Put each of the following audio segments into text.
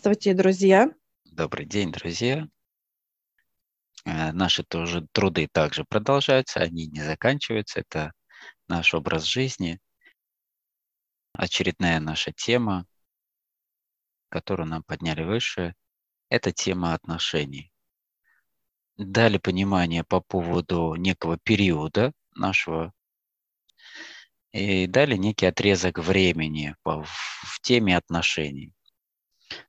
Здравствуйте, друзья. Добрый день, друзья. Э, наши тоже труды также продолжаются, они не заканчиваются. Это наш образ жизни. Очередная наша тема, которую нам подняли выше, это тема отношений. Дали понимание по поводу некого периода нашего и дали некий отрезок времени в теме отношений.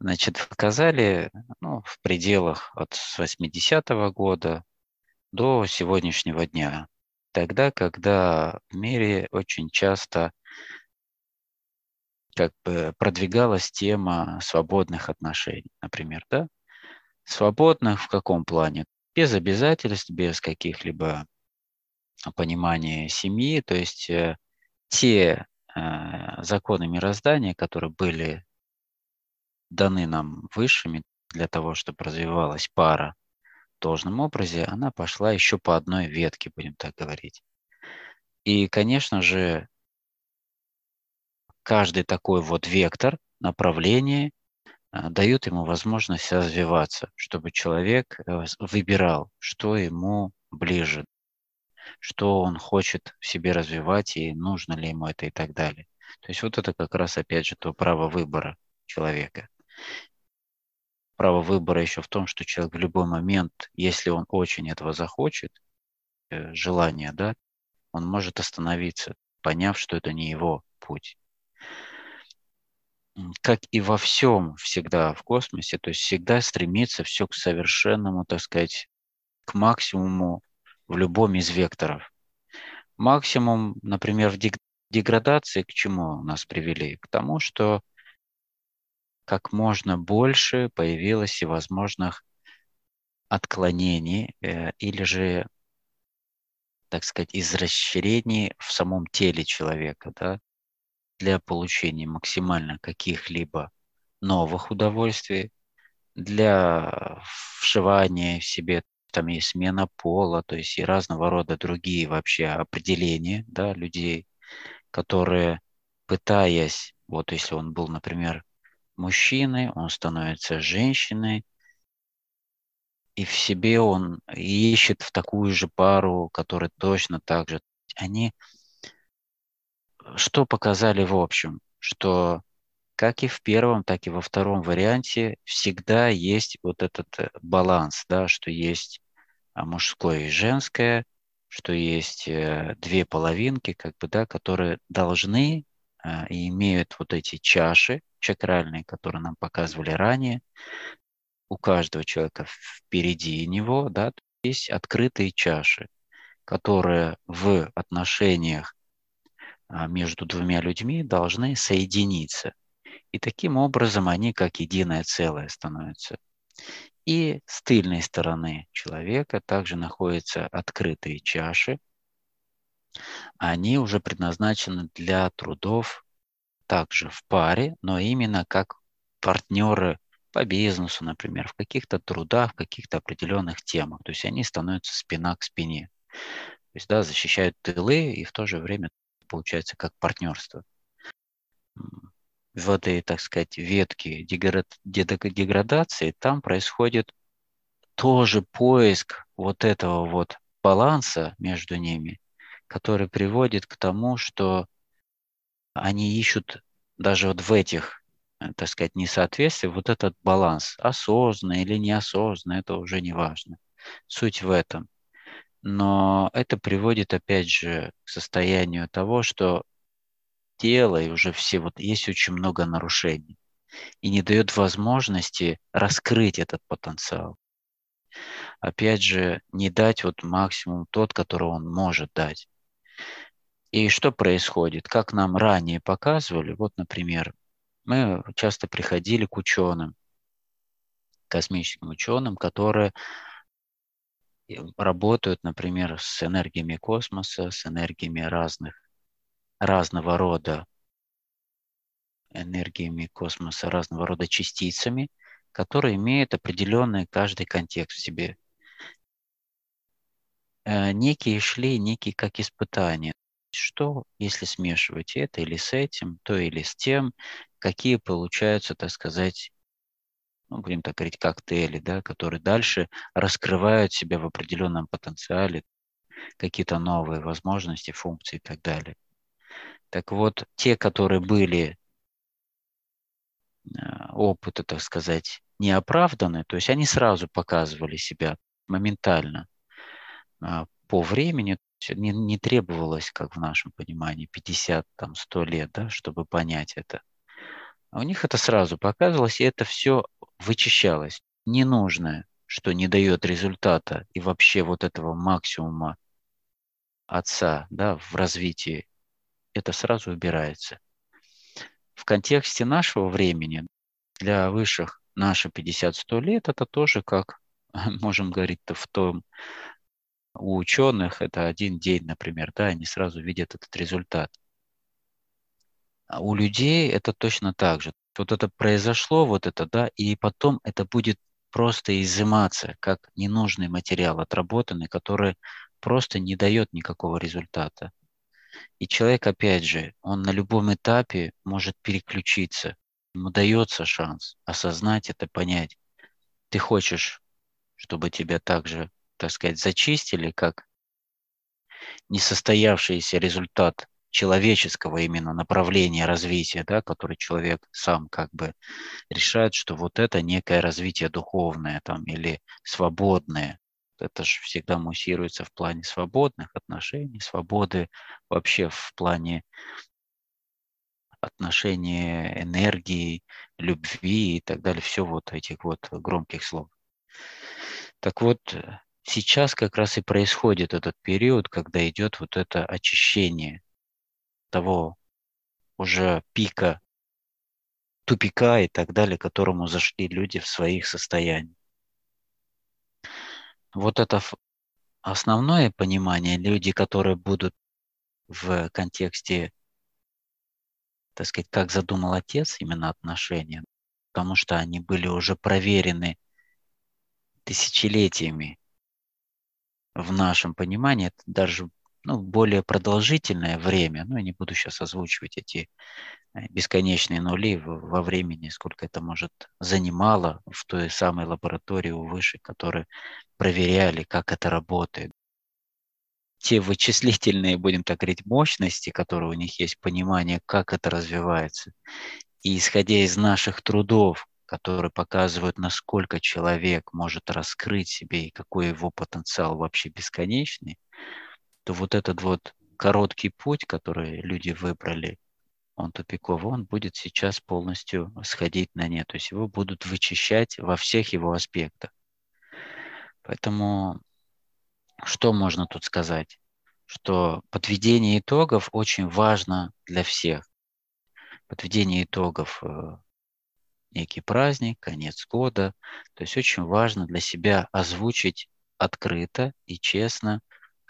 Значит, показали ну, в пределах от 80-го года до сегодняшнего дня. Тогда, когда в мире очень часто как бы продвигалась тема свободных отношений, например, да? Свободных в каком плане? Без обязательств, без каких-либо понимания семьи, то есть э, те э, законы мироздания, которые были даны нам высшими для того, чтобы развивалась пара в должном образе, она пошла еще по одной ветке, будем так говорить. И, конечно же, каждый такой вот вектор, направление а, дают ему возможность развиваться, чтобы человек э, выбирал, что ему ближе, что он хочет в себе развивать и нужно ли ему это и так далее. То есть вот это как раз опять же то право выбора человека право выбора еще в том, что человек в любой момент, если он очень этого захочет, э, желание, да, он может остановиться, поняв, что это не его путь. Как и во всем всегда в космосе, то есть всегда стремится все к совершенному, так сказать, к максимуму в любом из векторов. Максимум, например, в деградации к чему нас привели? К тому, что как можно больше появилось всевозможных отклонений э, или же, так сказать, израсширений в самом теле человека, да, для получения максимально каких-либо новых удовольствий, для вшивания в себе там и смена пола, то есть и разного рода другие вообще определения да, людей, которые, пытаясь, вот если он был, например, мужчины, он становится женщиной, и в себе он ищет в такую же пару, которая точно так же. Они что показали в общем? Что как и в первом, так и во втором варианте всегда есть вот этот э, баланс, да, что есть а, мужское и женское, что есть э, две половинки, как бы, да, которые должны и имеют вот эти чаши, чакральные, которые нам показывали ранее, у каждого человека впереди него да, есть открытые чаши, которые в отношениях а, между двумя людьми должны соединиться. И таким образом они как единое целое становятся. И с тыльной стороны человека также находятся открытые чаши. Они уже предназначены для трудов также в паре, но именно как партнеры по бизнесу, например, в каких-то трудах, в каких-то определенных темах. То есть они становятся спина к спине. То есть, да, защищают тылы и в то же время получается как партнерство. В этой, так сказать, ветке деградации там происходит тоже поиск вот этого вот баланса между ними, который приводит к тому, что они ищут даже вот в этих, э, так сказать, несоответствиях вот этот баланс, осознанно или неосознанно, это уже не важно. Суть в этом. Но это приводит, опять же, к состоянию того, что тело и уже все, вот есть очень много нарушений и не дает возможности раскрыть этот потенциал. Опять же, не дать вот максимум тот, который он может дать. И что происходит? Как нам ранее показывали, вот, например, мы часто приходили к ученым, космическим ученым, которые работают, например, с энергиями космоса, с энергиями разных, разного рода энергиями космоса, разного рода частицами, которые имеют определенный каждый контекст в себе. Э, некие шли, некие как испытания что, если смешивать это или с этим, то или с тем, какие получаются, так сказать, ну, будем так говорить, коктейли, да, которые дальше раскрывают себя в определенном потенциале, какие-то новые возможности, функции и так далее. Так вот, те, которые были э, опыты, так сказать, неоправданы, то есть они сразу показывали себя моментально а, по времени, не, не требовалось, как в нашем понимании, 50, там, 100 лет, да, чтобы понять это. А у них это сразу показывалось, и это все вычищалось. Ненужное, что не дает результата и вообще вот этого максимума отца да, в развитии, это сразу убирается. В контексте нашего времени для высших наши 50-100 лет, это тоже как, можем говорить в том, у ученых это один день, например, да, они сразу видят этот результат. А у людей это точно так же. Вот это произошло, вот это, да, и потом это будет просто изыматься, как ненужный материал отработанный, который просто не дает никакого результата. И человек, опять же, он на любом этапе может переключиться. Ему дается шанс осознать это, понять. Ты хочешь, чтобы тебя также, так сказать, зачистили, как несостоявшийся результат человеческого именно направления развития, да, который человек сам как бы решает, что вот это некое развитие духовное там или свободное, это же всегда муссируется в плане свободных отношений, свободы вообще в плане отношения энергии, любви и так далее. Все вот этих вот громких слов. Так вот, сейчас как раз и происходит этот период, когда идет вот это очищение того уже пика, тупика и так далее, к которому зашли люди в своих состояниях. Вот это основное понимание, люди, которые будут в контексте, так сказать, как задумал отец именно отношения, потому что они были уже проверены тысячелетиями в нашем понимании, это даже ну, более продолжительное время, ну, я не буду сейчас озвучивать эти э, бесконечные нули во времени, сколько это может занимало в той самой лаборатории у выше, которые проверяли, как это работает. Те вычислительные, будем так говорить, мощности, которые у них есть, понимание, как это развивается. И исходя из наших трудов, которые показывают, насколько человек может раскрыть себе и какой его потенциал вообще бесконечный, то вот этот вот короткий путь, который люди выбрали, он тупиковый, он будет сейчас полностью сходить на нет. То есть его будут вычищать во всех его аспектах. Поэтому что можно тут сказать? Что подведение итогов очень важно для всех. Подведение итогов э, некий праздник, конец года. То есть очень важно для себя озвучить открыто и честно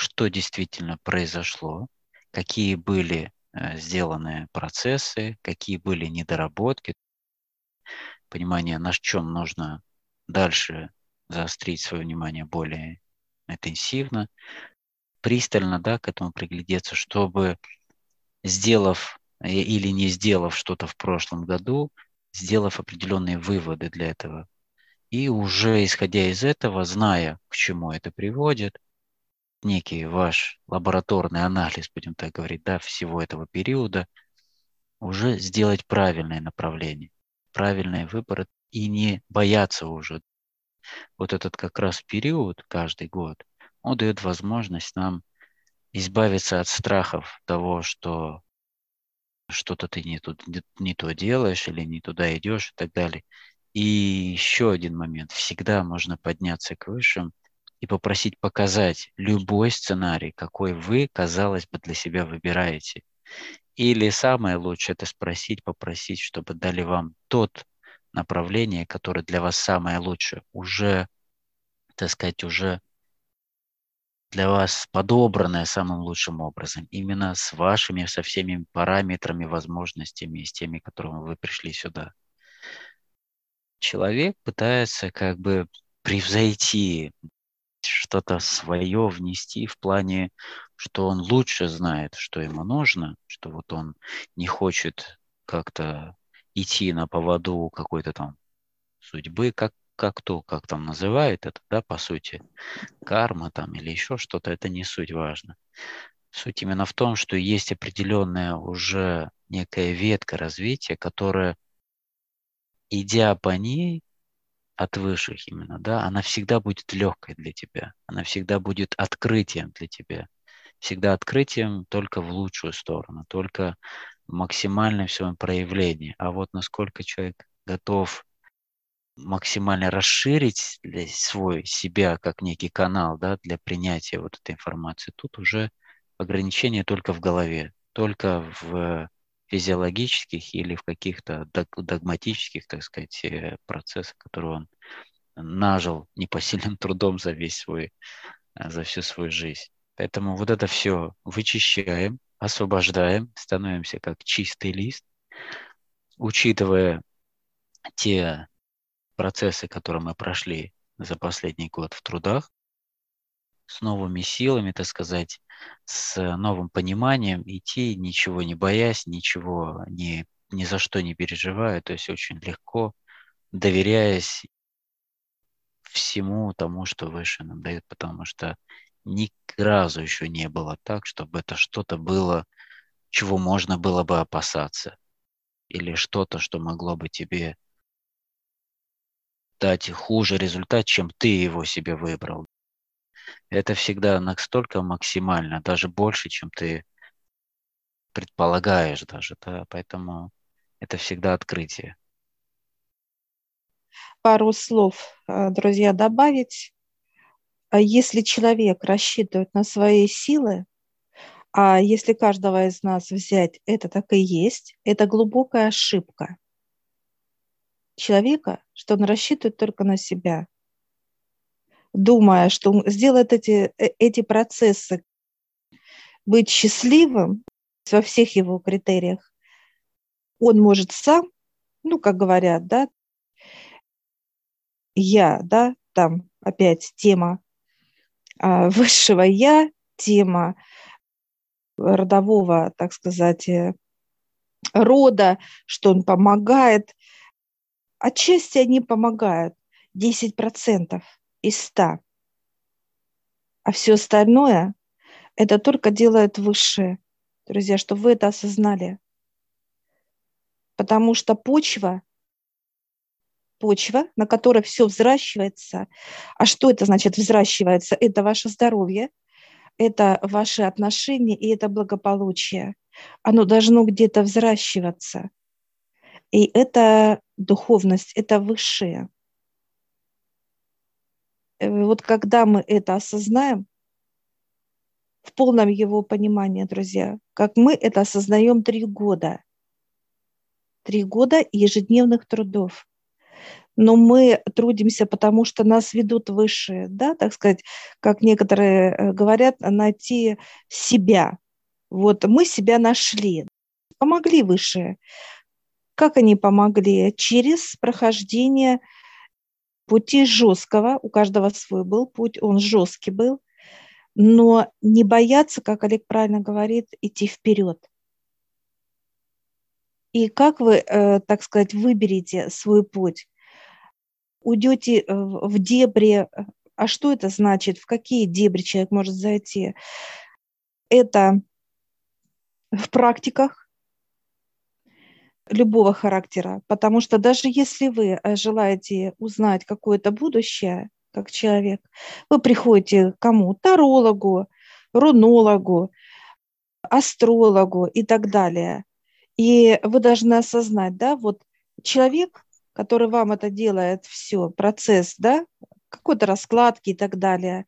что действительно произошло, какие были э, сделаны процессы, какие были недоработки, понимание, на чем нужно дальше заострить свое внимание более интенсивно, пристально да, к этому приглядеться, чтобы, сделав э, или не сделав что-то в прошлом году, сделав определенные выводы для этого. И уже исходя из этого, зная, к чему это приводит, некий ваш лабораторный анализ, будем так говорить, да, всего этого периода, уже сделать правильное направление, правильный выбор и не бояться уже. Вот этот как раз период каждый год, он дает возможность нам избавиться от страхов того, что что-то ты не, тут, не то делаешь или не туда идешь и так далее. И еще один момент. Всегда можно подняться к высшим и попросить показать любой сценарий, какой вы, казалось бы, для себя выбираете. Или самое лучшее – это спросить, попросить, чтобы дали вам тот направление, которое для вас самое лучшее, уже, так сказать, уже для вас подобранное самым лучшим образом, именно с вашими, со всеми параметрами, возможностями, с теми, которыми вы пришли сюда. Человек пытается как бы превзойти что-то свое внести в плане, что он лучше знает, что ему нужно, что вот он не хочет как-то идти на поводу какой-то там судьбы, как, как то, как там называют это, да, по сути, карма там или еще что-то, это не суть важно. Суть именно в том, что есть определенная уже некая ветка развития, которая, идя по ней, от высших именно, да, она всегда будет легкой для тебя, она всегда будет открытием для тебя, всегда открытием только в лучшую сторону, только максимально в своем проявлении. А вот насколько человек готов максимально расширить для свой себя как некий канал да, для принятия вот этой информации, тут уже ограничение только в голове, только в физиологических или в каких-то догматических, так сказать, э, процессах, которые он нажил непосильным трудом за весь свой, э, за всю свою жизнь. Поэтому вот это все вычищаем, освобождаем, становимся как чистый лист, учитывая те процессы, которые мы прошли за последний год в трудах, с новыми силами, так сказать, с новым пониманием идти, ничего не боясь, ничего не, ни за что не переживая, то есть очень легко, доверяясь всему тому, что выше нам дает, потому что ни разу еще не было так, чтобы это что-то было, чего можно было бы опасаться, или что-то, что могло бы тебе дать хуже результат, чем ты его себе выбрал это всегда настолько максимально, даже больше, чем ты предполагаешь даже, да, поэтому это всегда открытие. Пару слов, э, друзья, добавить. А если человек рассчитывает на свои силы, а если каждого из нас взять, это так и есть, это глубокая ошибка человека, что он рассчитывает только на себя – думая, что сделает эти, э, эти процессы, быть счастливым во всех его критериях, он может сам, ну, как говорят, да, я, да, там опять тема а, высшего я, тема родового, так сказать, э, рода, что он помогает. Отчасти они помогают, 10% из ста. А все остальное это только делает высшее. Друзья, чтобы вы это осознали. Потому что почва, почва, на которой все взращивается, а что это значит взращивается? Это ваше здоровье, это ваши отношения и это благополучие. Оно должно где-то взращиваться. И это духовность, это высшее. Э, вот когда мы это осознаем, в полном его понимании, друзья, как мы это осознаем три года. Три года ежедневных трудов. Но мы трудимся, потому что нас ведут выше, да, так сказать, как некоторые э, говорят, найти себя. Вот мы себя нашли, помогли выше. Как они помогли? Через прохождение пути жесткого, у каждого свой был путь, он жесткий был, но не бояться, как Олег правильно говорит, идти вперед. И как вы, э, так сказать, выберете свой путь? Уйдете э, в дебри, а что это значит? В какие дебри человек может зайти? Это в практиках, любого характера, потому что даже если вы э, желаете узнать какое-то будущее, как человек, вы приходите к кому? Тарологу, рунологу, астрологу и так далее. И вы должны осознать, да, вот человек, который вам это делает, все, процесс, да, какой-то раскладки и так далее,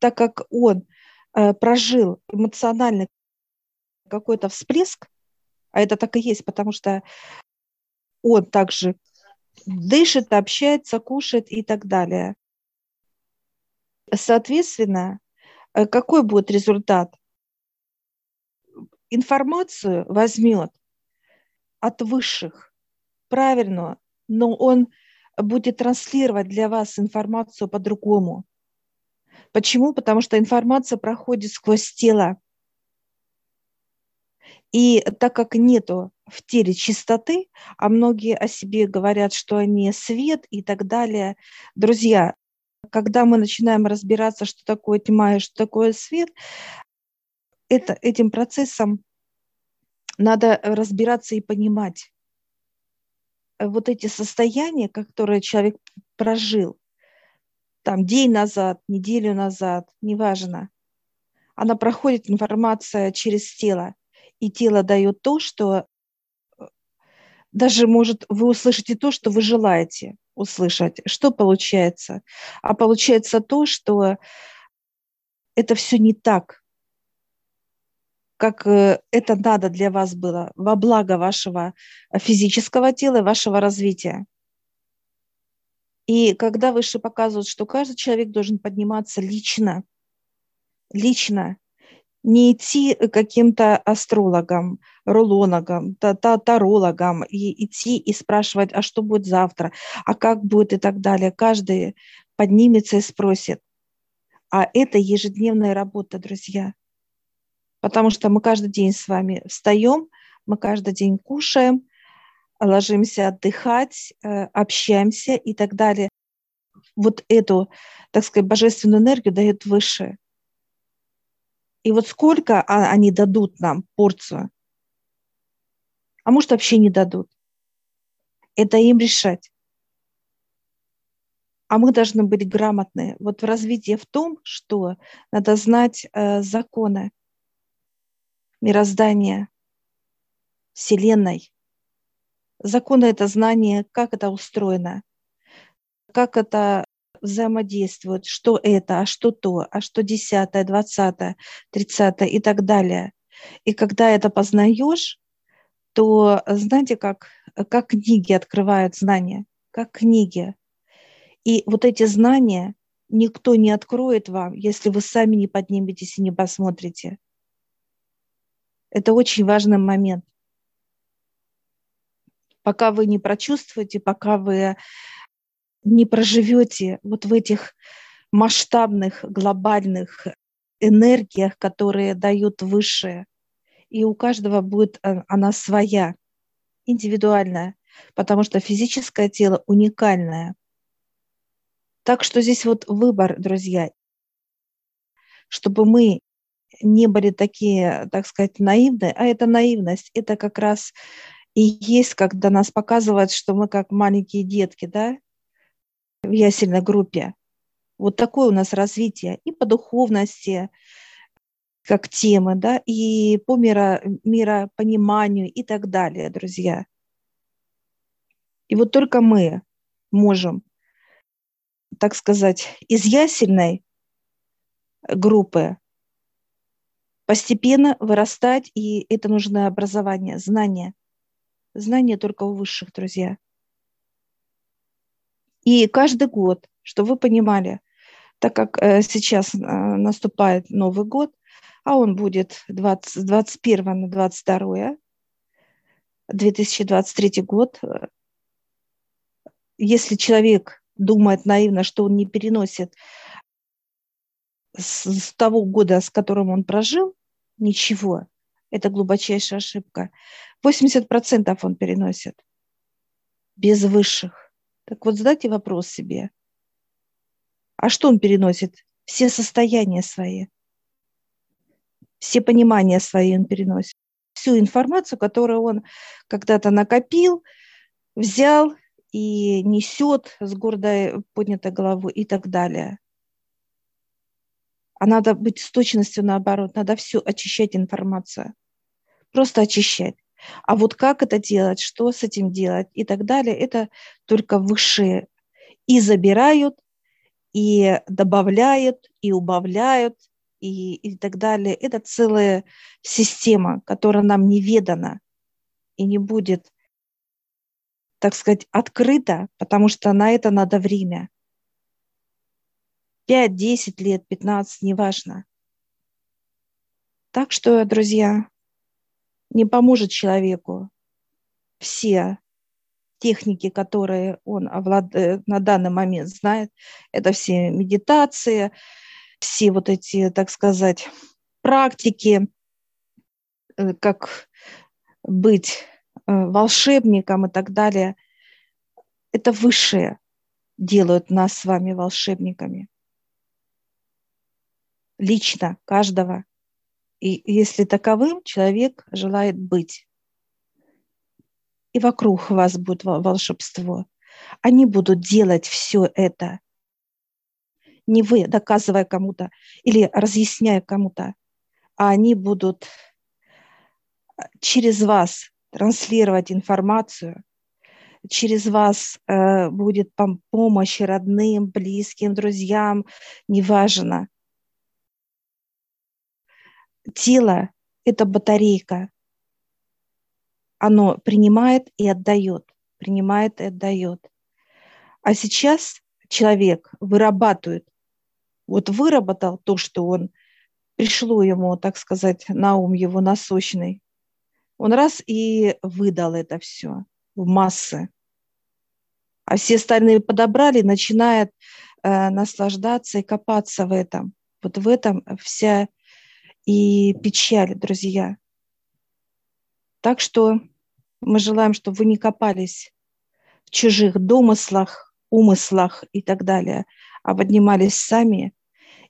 так как он э, прожил эмоциональный какой-то всплеск, а это так и есть, потому что он также дышит, общается, кушает и так далее. Соответственно, э, какой будет результат? Информацию возьмет от высших, правильно, но он будет транслировать для вас информацию по-другому. Почему? Потому что информация проходит сквозь тело. И так как нету в теле чистоты, а многие о себе говорят, что они свет и так далее, друзья, когда мы начинаем разбираться, что такое тьма и что такое свет, это, этим процессом надо разбираться и понимать. Вот эти состояния, которые человек прожил, там день назад, неделю назад, неважно, она проходит информация через тело, и тело дает то, что э, даже может вы услышите то, что вы желаете услышать. Что получается? А получается то, что это все не так, как э, это надо для вас было, во благо вашего физического тела, вашего развития. И когда выше показывают, что каждый человек должен подниматься лично, лично, не идти каким-то астрологам, рулоногам, тарологам, и идти и спрашивать, а что будет завтра, а как будет и так далее. Каждый поднимется и спросит. А это ежедневная работа, друзья. Потому что мы каждый день с вами встаем, мы каждый день кушаем, ложимся отдыхать, э, общаемся и так далее. Вот эту, так сказать, божественную энергию дает выше. И вот сколько а, они дадут нам порцию, а может вообще не дадут. Это им решать. А мы должны быть грамотны. Вот в развитии в том, что надо знать э, законы мироздания, Вселенной. Законы – это знание, как это устроено, как это взаимодействуют, что это, а что то, а что десятое, двадцатое, тридцатое и так далее. И когда это познаешь, то знаете, как, как книги открывают знания, как книги. И вот эти знания никто не откроет вам, если вы сами не подниметесь и не посмотрите. Это очень важный момент. Пока вы не прочувствуете, пока вы не проживете вот в этих масштабных, глобальных энергиях, которые дают высшее. И у каждого будет э, она своя, индивидуальная, потому что физическое тело уникальное. Так что здесь вот выбор, друзья, чтобы мы не были такие, так сказать, наивные, а это наивность, это как раз и есть, когда нас показывают, что мы как маленькие детки, да, в ясельной группе. Вот такое у нас развитие и по духовности, как темы, да, и по миро, миропониманию и так далее, друзья. И вот только мы можем, так сказать, из ясельной группы постепенно вырастать, и это нужно образование, знание. Знание только у высших, друзья – и каждый год, чтобы вы понимали, так как э, сейчас э, наступает Новый год, а он будет 20, 21 на 22, 2023 год, э, если человек думает наивно, что он не переносит с, с того года, с которым он прожил, ничего, это глубочайшая ошибка. 80% он переносит без высших. Так вот, задайте вопрос себе. А что он переносит? Все состояния свои. Все понимания свои он переносит. Всю информацию, которую он когда-то накопил, взял и несет с гордой поднятой головой и так далее. А надо быть с точностью наоборот, надо всю очищать информацию. Просто очищать. А вот как это делать, что с этим делать и так далее, это только высшие и забирают, и добавляют, и убавляют, и, и так далее. Это целая система, которая нам неведана и не будет, так сказать, открыта, потому что на это надо время. 5, 10 лет, 15, неважно. Так что, друзья, не поможет человеку. Все техники, которые он овлад... на данный момент знает, это все медитации, все вот эти, так сказать, практики, э, как быть э, волшебником и так далее. Это высшее делают нас с вами волшебниками. Лично каждого. И если таковым человек желает быть. И вокруг вас будет волшебство. Они будут делать все это. Не вы, доказывая кому-то или разъясняя кому-то, а они будут через вас транслировать информацию, через вас э, будет помощь родным, близким, друзьям, неважно. Тело – это батарейка. Оно принимает и отдает, принимает и отдает. А сейчас человек вырабатывает, вот выработал то, что он, пришло ему, так сказать, на ум его насущный, он раз и выдал это все в массы. А все остальные подобрали, начинают э, наслаждаться и копаться в этом. Вот в этом вся и печаль, друзья. Так что мы желаем, чтобы вы не копались в чужих домыслах, умыслах и так далее, а поднимались сами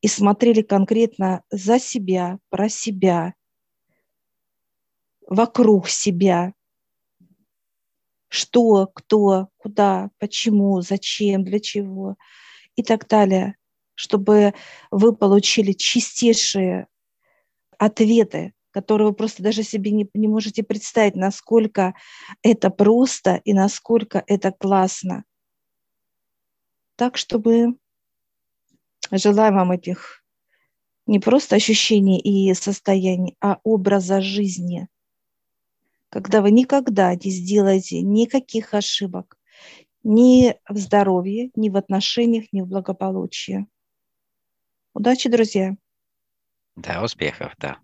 и смотрели конкретно за себя, про себя, вокруг себя, что, кто, куда, почему, зачем, для чего и так далее, чтобы вы получили чистейшие ответы, которые вы просто даже себе не, не можете представить, насколько это просто и насколько это классно. Так, чтобы желаю вам этих не просто ощущений и состояний, а образа жизни – когда вы никогда не сделаете никаких ошибок ни в здоровье, ни в отношениях, ни в благополучии. Удачи, друзья! Да, успехов, да.